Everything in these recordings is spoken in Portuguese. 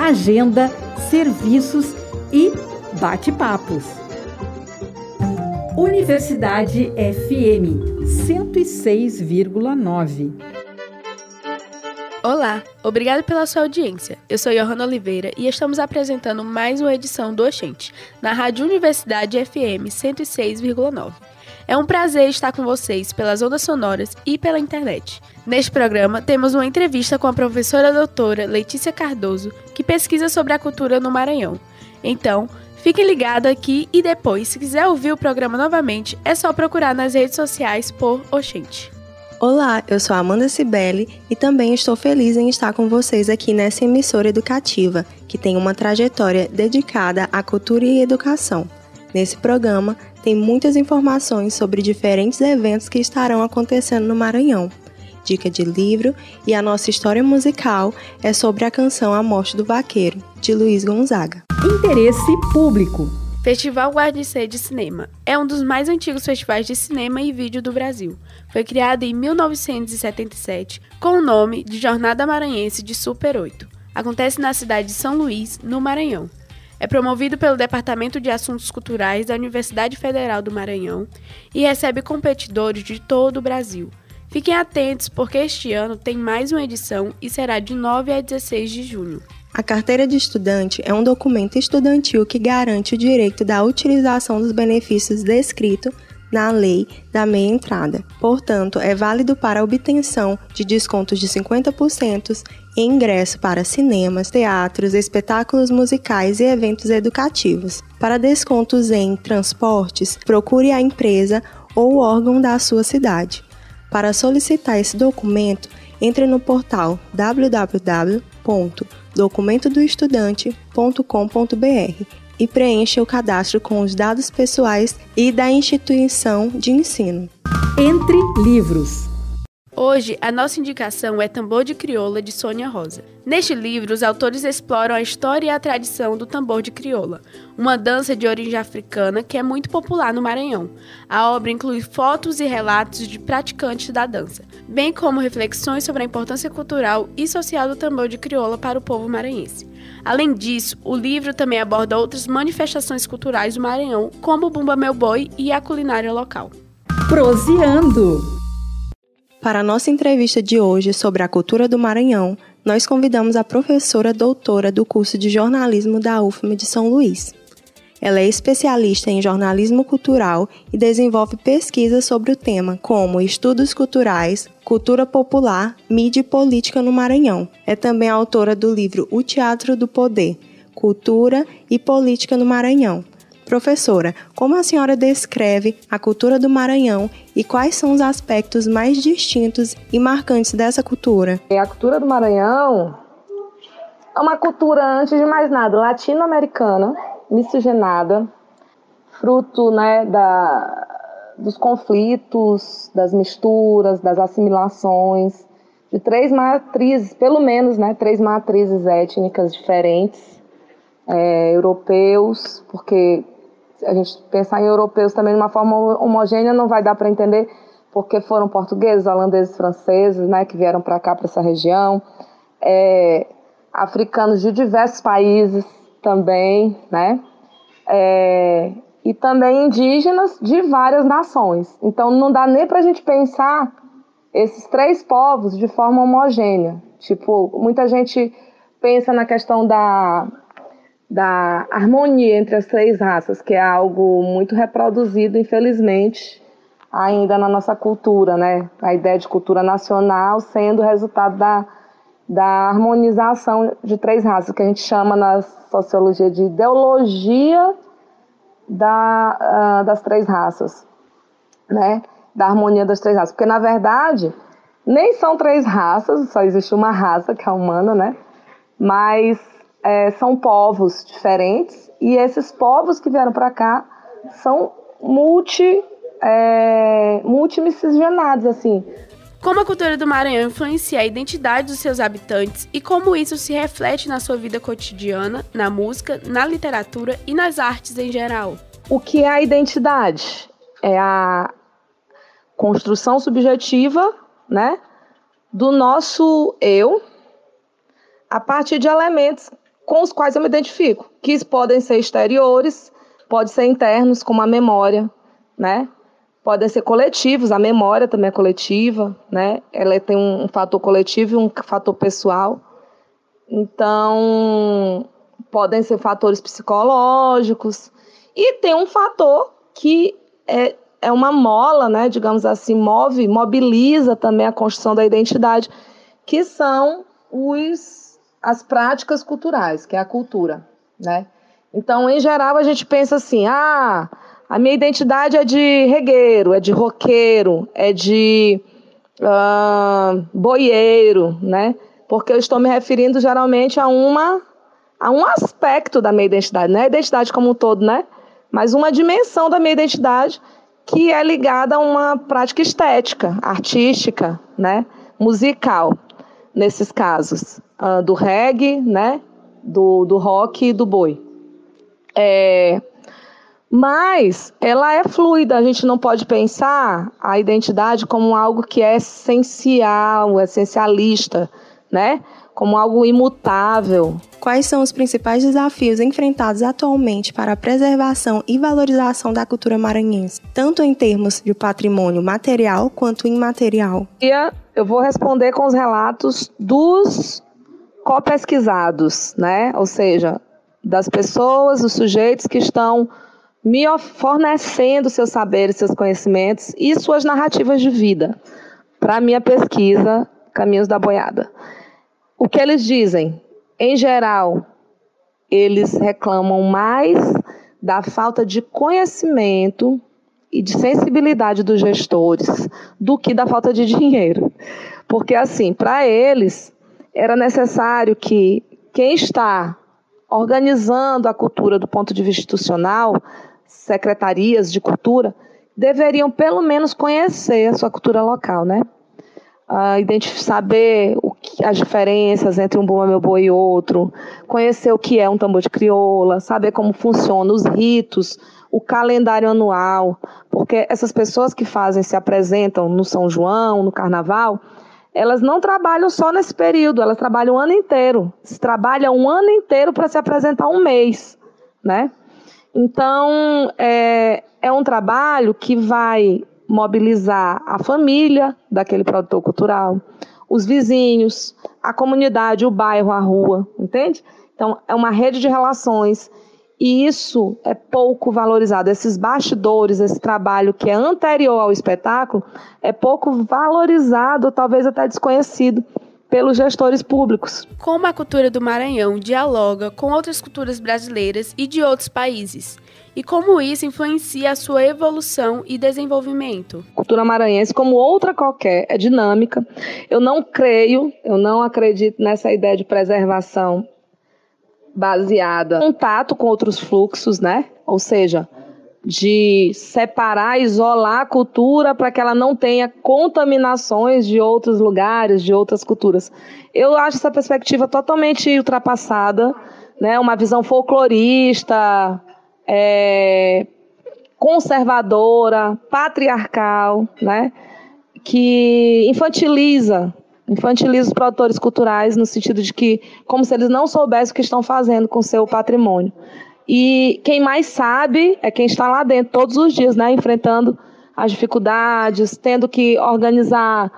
agenda, serviços e bate-papos. Universidade FM 106,9. Olá, obrigado pela sua audiência. Eu sou Johanna Oliveira e estamos apresentando mais uma edição do Oxente, na Rádio Universidade FM 106,9. É um prazer estar com vocês pelas ondas sonoras e pela internet. Neste programa, temos uma entrevista com a professora doutora Letícia Cardoso, que pesquisa sobre a cultura no Maranhão. Então, fique ligado aqui e depois, se quiser ouvir o programa novamente, é só procurar nas redes sociais por Oxente. Olá, eu sou Amanda Cibele e também estou feliz em estar com vocês aqui nessa emissora educativa, que tem uma trajetória dedicada à cultura e educação. Nesse programa, tem muitas informações sobre diferentes eventos que estarão acontecendo no Maranhão. Dica de livro e a nossa história musical é sobre a canção A Morte do Vaqueiro, de Luiz Gonzaga. Interesse público. Festival Guarnicê de Cinema é um dos mais antigos festivais de cinema e vídeo do Brasil. Foi criado em 1977 com o nome de Jornada Maranhense de Super 8. Acontece na cidade de São Luís, no Maranhão. É promovido pelo Departamento de Assuntos Culturais da Universidade Federal do Maranhão e recebe competidores de todo o Brasil. Fiquem atentos porque este ano tem mais uma edição e será de 9 a 16 de junho. A carteira de estudante é um documento estudantil que garante o direito da utilização dos benefícios descritos na lei da meia entrada. Portanto, é válido para obtenção de descontos de 50% em ingresso para cinemas, teatros, espetáculos musicais e eventos educativos. Para descontos em transportes, procure a empresa ou órgão da sua cidade. Para solicitar esse documento, entre no portal www.documentodoestudante.com.br e preencha o cadastro com os dados pessoais e da instituição de ensino. Entre livros. Hoje, a nossa indicação é Tambor de Crioula, de Sônia Rosa. Neste livro, os autores exploram a história e a tradição do tambor de crioula, uma dança de origem africana que é muito popular no Maranhão. A obra inclui fotos e relatos de praticantes da dança, bem como reflexões sobre a importância cultural e social do tambor de crioula para o povo maranhense. Além disso, o livro também aborda outras manifestações culturais do Maranhão, como o Bumba Meu Boi e a culinária local. Proseando. Para a nossa entrevista de hoje sobre a cultura do Maranhão, nós convidamos a professora doutora do curso de jornalismo da UFM de São Luís. Ela é especialista em jornalismo cultural e desenvolve pesquisas sobre o tema, como estudos culturais, cultura popular, mídia e política no Maranhão. É também autora do livro O Teatro do Poder, Cultura e Política no Maranhão, Professora, como a senhora descreve a cultura do Maranhão e quais são os aspectos mais distintos e marcantes dessa cultura? A cultura do Maranhão é uma cultura, antes de mais nada, latino-americana, miscigenada, fruto né, da, dos conflitos, das misturas, das assimilações, de três matrizes, pelo menos, né, três matrizes étnicas diferentes, é, europeus, porque a gente pensar em europeus também de uma forma homogênea não vai dar para entender porque foram portugueses, holandeses, franceses, né, que vieram para cá, para essa região, é, africanos de diversos países também, né, é, e também indígenas de várias nações. Então não dá nem para a gente pensar esses três povos de forma homogênea. Tipo, muita gente pensa na questão da da harmonia entre as três raças, que é algo muito reproduzido, infelizmente, ainda na nossa cultura, né? A ideia de cultura nacional sendo resultado da, da harmonização de três raças, que a gente chama na sociologia de ideologia da, uh, das três raças, né? Da harmonia das três raças. Porque, na verdade, nem são três raças, só existe uma raça, que é a humana, né? Mas é, são povos diferentes e esses povos que vieram para cá são multi, é, multimiscigenados, assim. Como a cultura do Maranhão influencia a identidade dos seus habitantes e como isso se reflete na sua vida cotidiana, na música, na literatura e nas artes em geral? O que é a identidade? É a construção subjetiva, né, do nosso eu, a partir de elementos com os quais eu me identifico, que podem ser exteriores, podem ser internos, como a memória, né? Podem ser coletivos, a memória também é coletiva, né? Ela tem um fator coletivo e um fator pessoal. Então, podem ser fatores psicológicos. E tem um fator que é, é uma mola, né? Digamos assim, move, mobiliza também a construção da identidade, que são os as práticas culturais, que é a cultura, né? Então, em geral, a gente pensa assim: ah, a minha identidade é de regueiro, é de roqueiro, é de uh, boieiro, né? Porque eu estou me referindo geralmente a uma a um aspecto da minha identidade, não é a identidade como um todo, né? Mas uma dimensão da minha identidade que é ligada a uma prática estética, artística, né? Musical, nesses casos uh, do reggae, né? Do, do rock e do boi. É, mas ela é fluida, a gente não pode pensar a identidade como algo que é essencial, essencialista, né? Como algo imutável. Quais são os principais desafios enfrentados atualmente para a preservação e valorização da cultura maranhense, tanto em termos de patrimônio material quanto imaterial? Eu vou responder com os relatos dos copesquisados, né? Ou seja, das pessoas, dos sujeitos que estão me fornecendo seus saberes, seus conhecimentos e suas narrativas de vida para a minha pesquisa Caminhos da Boiada. O que eles dizem? Em geral, eles reclamam mais da falta de conhecimento e de sensibilidade dos gestores do que da falta de dinheiro. Porque, assim, para eles, era necessário que quem está organizando a cultura do ponto de vista institucional, secretarias de cultura, deveriam pelo menos conhecer a sua cultura local, né? Uh, saber que, as diferenças entre um bumba meu boi e outro, conhecer o que é um tambor de crioula, saber como funciona os ritos, o calendário anual, porque essas pessoas que fazem, se apresentam no São João, no Carnaval, elas não trabalham só nesse período, elas trabalham o ano inteiro. Se trabalha um ano inteiro para se apresentar um mês, né? Então, é, é um trabalho que vai mobilizar a família daquele produtor cultural, os vizinhos, a comunidade, o bairro, a rua, entende? Então, é uma rede de relações e isso é pouco valorizado. Esses bastidores, esse trabalho que é anterior ao espetáculo, é pouco valorizado, talvez até desconhecido pelos gestores públicos. Como a cultura do Maranhão dialoga com outras culturas brasileiras e de outros países? E como isso influencia a sua evolução e desenvolvimento? A cultura maranhense, como outra qualquer, é dinâmica. Eu não creio, eu não acredito nessa ideia de preservação baseada em contato com outros fluxos, né? Ou seja, de separar, isolar a cultura para que ela não tenha contaminações de outros lugares, de outras culturas. Eu acho essa perspectiva totalmente ultrapassada, né? Uma visão folclorista, é, conservadora, patriarcal, né? Que infantiliza infantiliza os produtores culturais no sentido de que, como se eles não soubessem o que estão fazendo com seu patrimônio. E quem mais sabe é quem está lá dentro todos os dias, né, enfrentando as dificuldades, tendo que organizar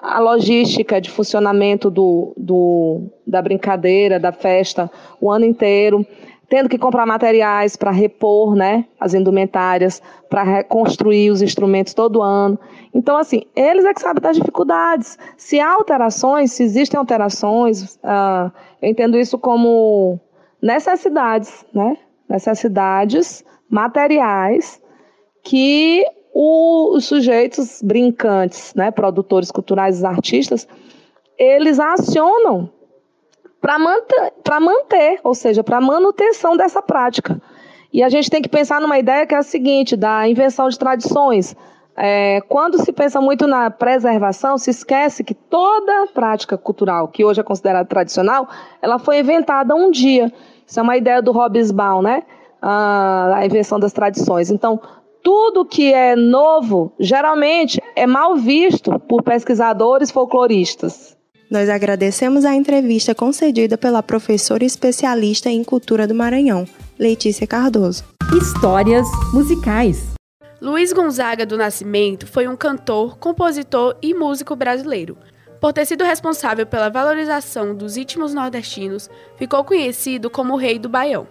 a logística de funcionamento do, do, da brincadeira, da festa, o ano inteiro tendo que comprar materiais para repor né, as indumentárias, para reconstruir os instrumentos todo ano. Então, assim, eles é que sabem das dificuldades. Se há alterações, se existem alterações, uh, eu entendo isso como necessidades, né? necessidades materiais que o, os sujeitos brincantes, né, produtores culturais, artistas, eles acionam para manter, ou seja, para manutenção dessa prática. E a gente tem que pensar numa ideia que é a seguinte, da invenção de tradições. É, quando se pensa muito na preservação, se esquece que toda prática cultural que hoje é considerada tradicional, ela foi inventada um dia. Isso é uma ideia do Hobsbawm, né? A, a invenção das tradições. Então, tudo que é novo, geralmente, é mal visto por pesquisadores folcloristas. Nós agradecemos a entrevista concedida pela professora especialista em cultura do Maranhão, Letícia Cardoso. Histórias musicais. Luiz Gonzaga do Nascimento foi um cantor, compositor e músico brasileiro. Por ter sido responsável pela valorização dos ritmos nordestinos, ficou conhecido como o Rei do Baião.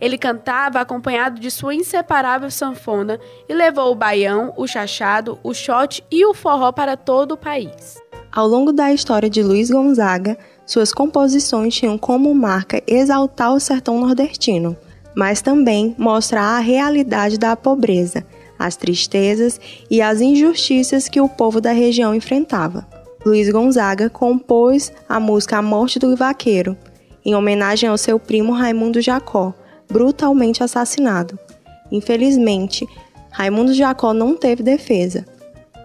Ele cantava acompanhado de sua inseparável sanfona e levou o baião, o chachado, o shot e o forró para todo o país. Ao longo da história de Luiz Gonzaga, suas composições tinham como marca exaltar o sertão nordestino, mas também mostrar a realidade da pobreza, as tristezas e as injustiças que o povo da região enfrentava. Luiz Gonzaga compôs a música A Morte do Vaqueiro, em homenagem ao seu primo Raimundo Jacó, brutalmente assassinado. Infelizmente, Raimundo Jacó não teve defesa,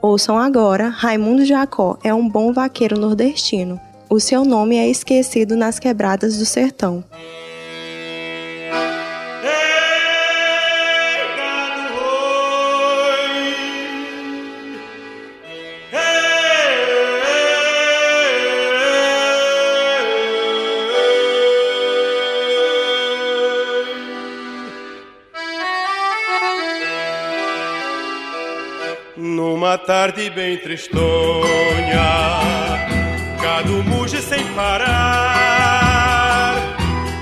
Ouçam agora: Raimundo Jacó é um bom vaqueiro nordestino. O seu nome é esquecido nas quebradas do sertão. Numa tarde bem tristonha, gado muge sem parar,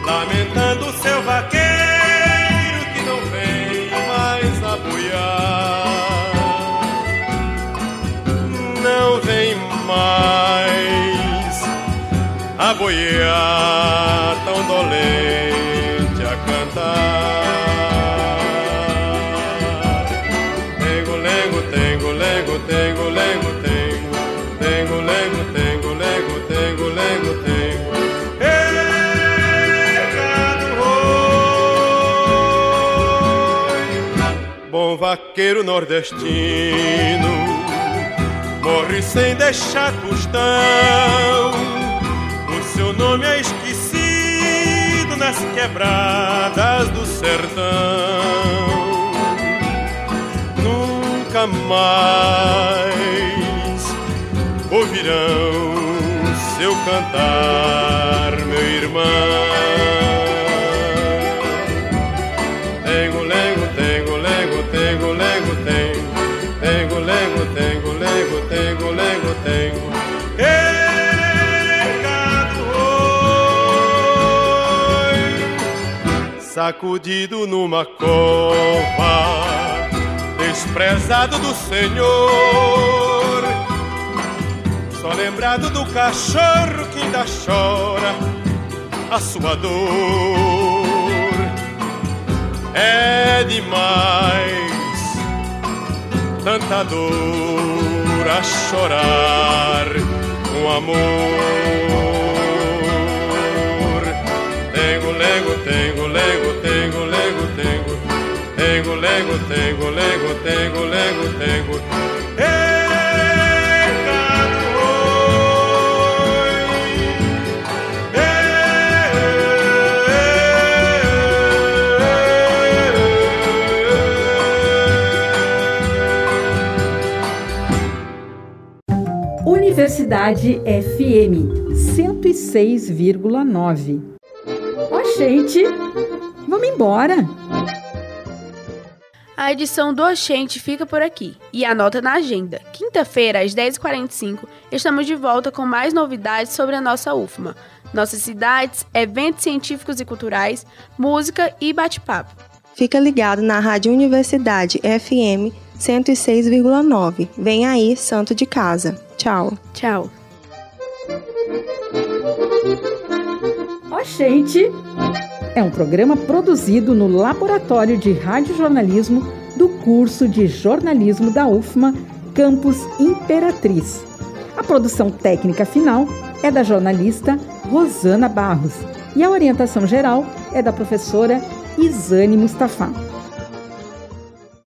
lamentando seu vaqueiro que não vem mais apoiar. Não vem mais aboiar tão dolente a cantar. Vaqueiro nordestino, morre sem deixar tostão. O seu nome é esquecido nas quebradas do sertão nunca mais ouvirão seu cantar, meu irmão. Lengo, tengo, tengo, lengo, tengo, lengo, tengo, lengo, tengo. Sacudido numa cova desprezado do Senhor. Só lembrado do cachorro que ainda chora a sua dor. É demais tanta dor a chorar com amor. Tengo, lego, tengo, lego, tengo, lego, tengo. Tengo, lego, tengo, lego, tengo, lego, tengo. Universidade FM 106,9. Ó, gente, vamos embora! A edição do Oxente fica por aqui. E anota na agenda. Quinta-feira, às 10h45, estamos de volta com mais novidades sobre a nossa UFMA. Nossas cidades, eventos científicos e culturais, música e bate-papo. Fica ligado na Rádio Universidade FM 106,9. Vem aí, Santo de Casa. Tchau. Tchau. Oxente! é um programa produzido no Laboratório de Radiojornalismo do curso de jornalismo da UFMA, Campus Imperatriz. A produção técnica final é da jornalista Rosana Barros. E a orientação geral é da professora Isane Mustafa.